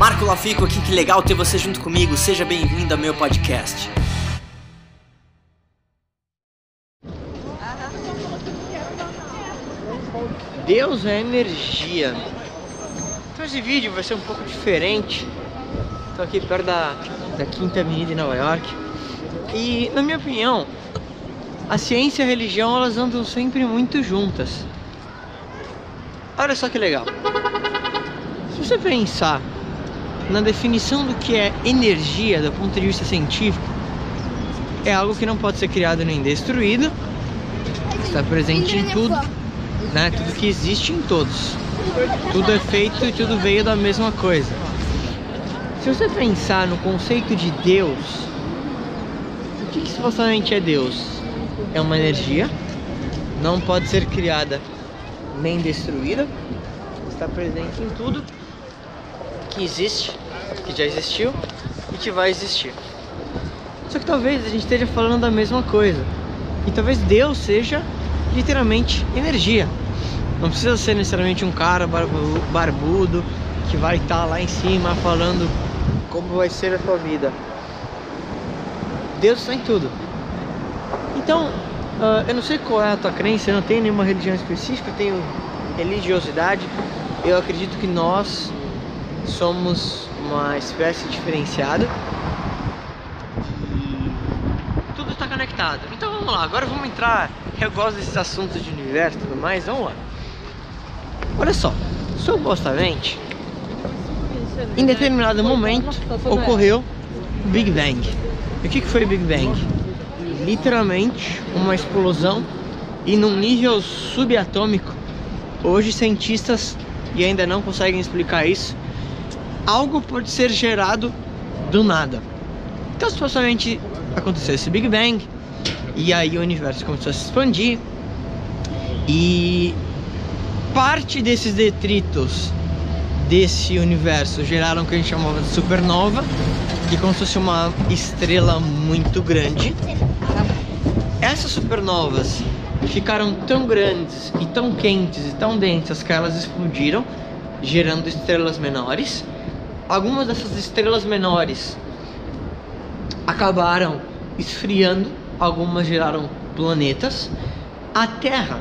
Marco Lafico aqui, que legal ter você junto comigo. Seja bem-vindo ao meu podcast. Deus é energia. Então esse vídeo vai ser um pouco diferente. Estou aqui perto da, da Quinta Avenida em Nova York. E na minha opinião, a ciência e a religião elas andam sempre muito juntas. Olha só que legal. Se você pensar na definição do que é energia do ponto de vista científico, é algo que não pode ser criado nem destruído, está presente em tudo, né? Tudo que existe em todos. Tudo é feito e tudo veio da mesma coisa. Se você pensar no conceito de Deus, o que, que supostamente é Deus? É uma energia, não pode ser criada nem destruída, está presente em tudo existe, que já existiu e que vai existir. Só que talvez a gente esteja falando da mesma coisa. E talvez Deus seja literalmente energia. Não precisa ser necessariamente um cara barbudo que vai estar lá em cima falando como vai ser a sua vida. Deus está em tudo. Então, uh, eu não sei qual é a tua crença, eu não tenho nenhuma religião específica, eu tenho religiosidade. Eu acredito que nós somos uma espécie diferenciada e tudo está conectado. Então vamos lá, agora vamos entrar. Eu gosto desses assuntos de universo e tudo mais, vamos lá. Olha só, supostamente, em determinado momento ocorreu o Big Bang. E o que foi o Big Bang? Literalmente uma explosão e num nível subatômico. Hoje cientistas e ainda não conseguem explicar isso algo pode ser gerado do nada. Então, supostamente aconteceu esse Big Bang, e aí o universo começou a se expandir, e parte desses detritos desse universo geraram o que a gente chamava de supernova, que é como se fosse uma estrela muito grande. Essas supernovas ficaram tão grandes e tão quentes e tão densas que elas explodiram, gerando estrelas menores algumas dessas estrelas menores acabaram esfriando, algumas geraram planetas. A Terra,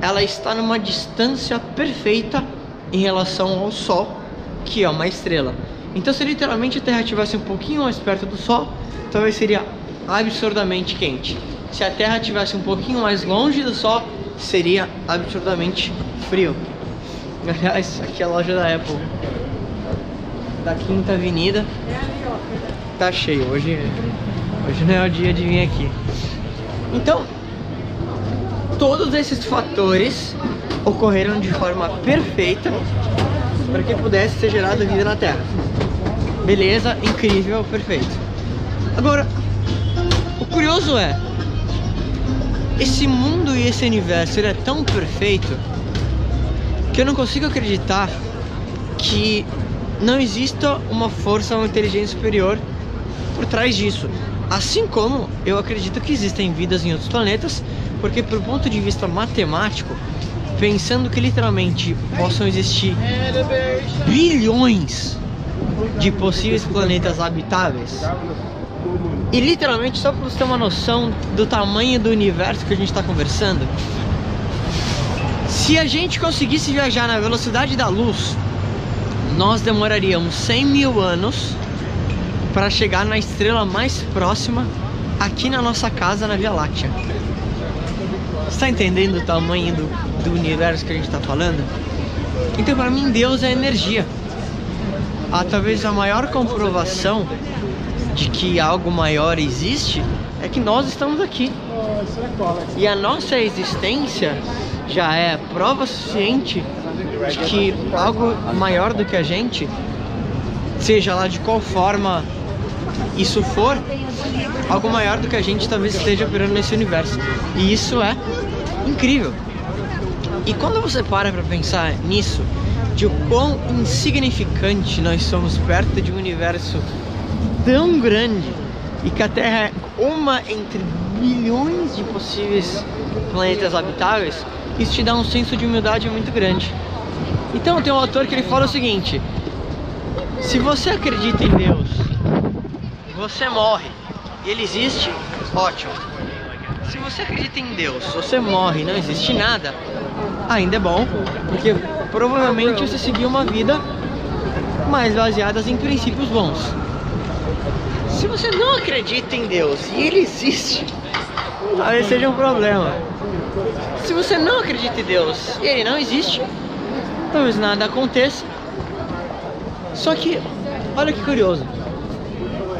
ela está numa distância perfeita em relação ao Sol, que é uma estrela. Então, se literalmente a Terra estivesse um pouquinho mais perto do Sol, talvez seria absurdamente quente. Se a Terra estivesse um pouquinho mais longe do Sol, seria absurdamente frio. Aliás, aqui é a loja da Apple da Quinta Avenida. Tá cheio, hoje, hoje não é o dia de vir aqui. Então, todos esses fatores ocorreram de forma perfeita para que pudesse ser gerada vida na Terra. Beleza, incrível, perfeito. Agora, o curioso é, esse mundo e esse universo ele é tão perfeito que eu não consigo acreditar que não exista uma força ou inteligência superior por trás disso. Assim como eu acredito que existem vidas em outros planetas, porque por ponto de vista matemático, pensando que literalmente possam existir bilhões de possíveis planetas habitáveis, e literalmente só para você ter uma noção do tamanho do universo que a gente está conversando, se a gente conseguisse viajar na velocidade da luz nós demoraríamos 100 mil anos para chegar na estrela mais próxima aqui na nossa casa na Via Láctea. Está entendendo o tamanho do, do universo que a gente está falando? Então, para mim, Deus é energia. Ah, talvez a maior comprovação de que algo maior existe é que nós estamos aqui. E a nossa existência já é prova suficiente de que algo maior do que a gente, seja lá de qual forma isso for, algo maior do que a gente talvez esteja operando nesse universo. E isso é incrível. E quando você para para pensar nisso, de o quão insignificante nós somos perto de um universo tão grande e que a Terra é uma entre bilhões de possíveis planetas habitáveis, isso te dá um senso de humildade muito grande. Então tem um autor que ele fala o seguinte: Se você acredita em Deus, você morre ele existe, ótimo. Se você acredita em Deus, você morre e não existe nada, ainda é bom, porque provavelmente você seguiu uma vida mais baseada em princípios bons. Se você não acredita em Deus e ele existe, talvez seja um problema. Se você não acredita em Deus e ele não existe, talvez nada aconteça. Só que, olha que curioso.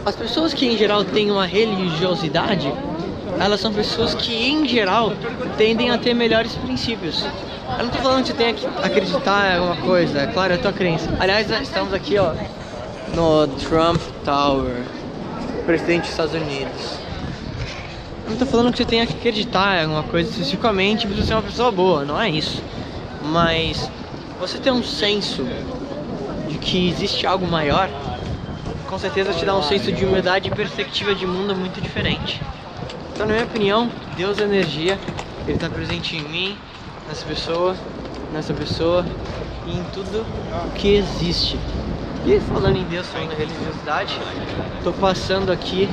As pessoas que em geral têm uma religiosidade, elas são pessoas que em geral tendem a ter melhores princípios. Eu não tô falando que você tem que acreditar em alguma coisa, é claro, é a tua crença. Aliás, estamos aqui, ó, no Trump Tower, presidente dos Estados Unidos. Não tô falando que você tenha que acreditar em alguma coisa especificamente pra você ser uma pessoa boa, não é isso. Mas você ter um senso de que existe algo maior, com certeza te dá um senso de humildade e perspectiva de mundo muito diferente. Então, na minha opinião, Deus é energia, Ele está presente em mim, nessa pessoa, nessa pessoa e em tudo o que existe. E falando em Deus, falando em religiosidade, estou passando aqui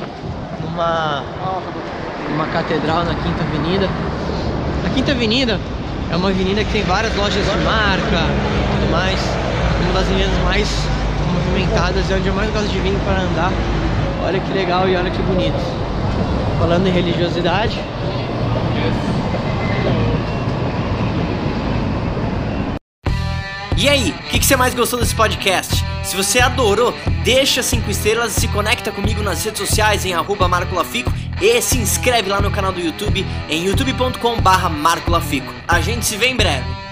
numa, numa catedral na Quinta Avenida. A Quinta Avenida é uma avenida que tem várias lojas de marca tudo mais. Uma das avenidas mais movimentadas e onde eu mais gosto de vir para andar. Olha que legal e olha que bonito. Falando em religiosidade. E aí, o que, que, você mais gostou desse podcast? Se você adorou, deixa 5 estrelas se conecta comigo nas redes sociais em marcolafico e se inscreve lá no canal do YouTube em youtube.com barra marcolafico. A gente se vê em breve.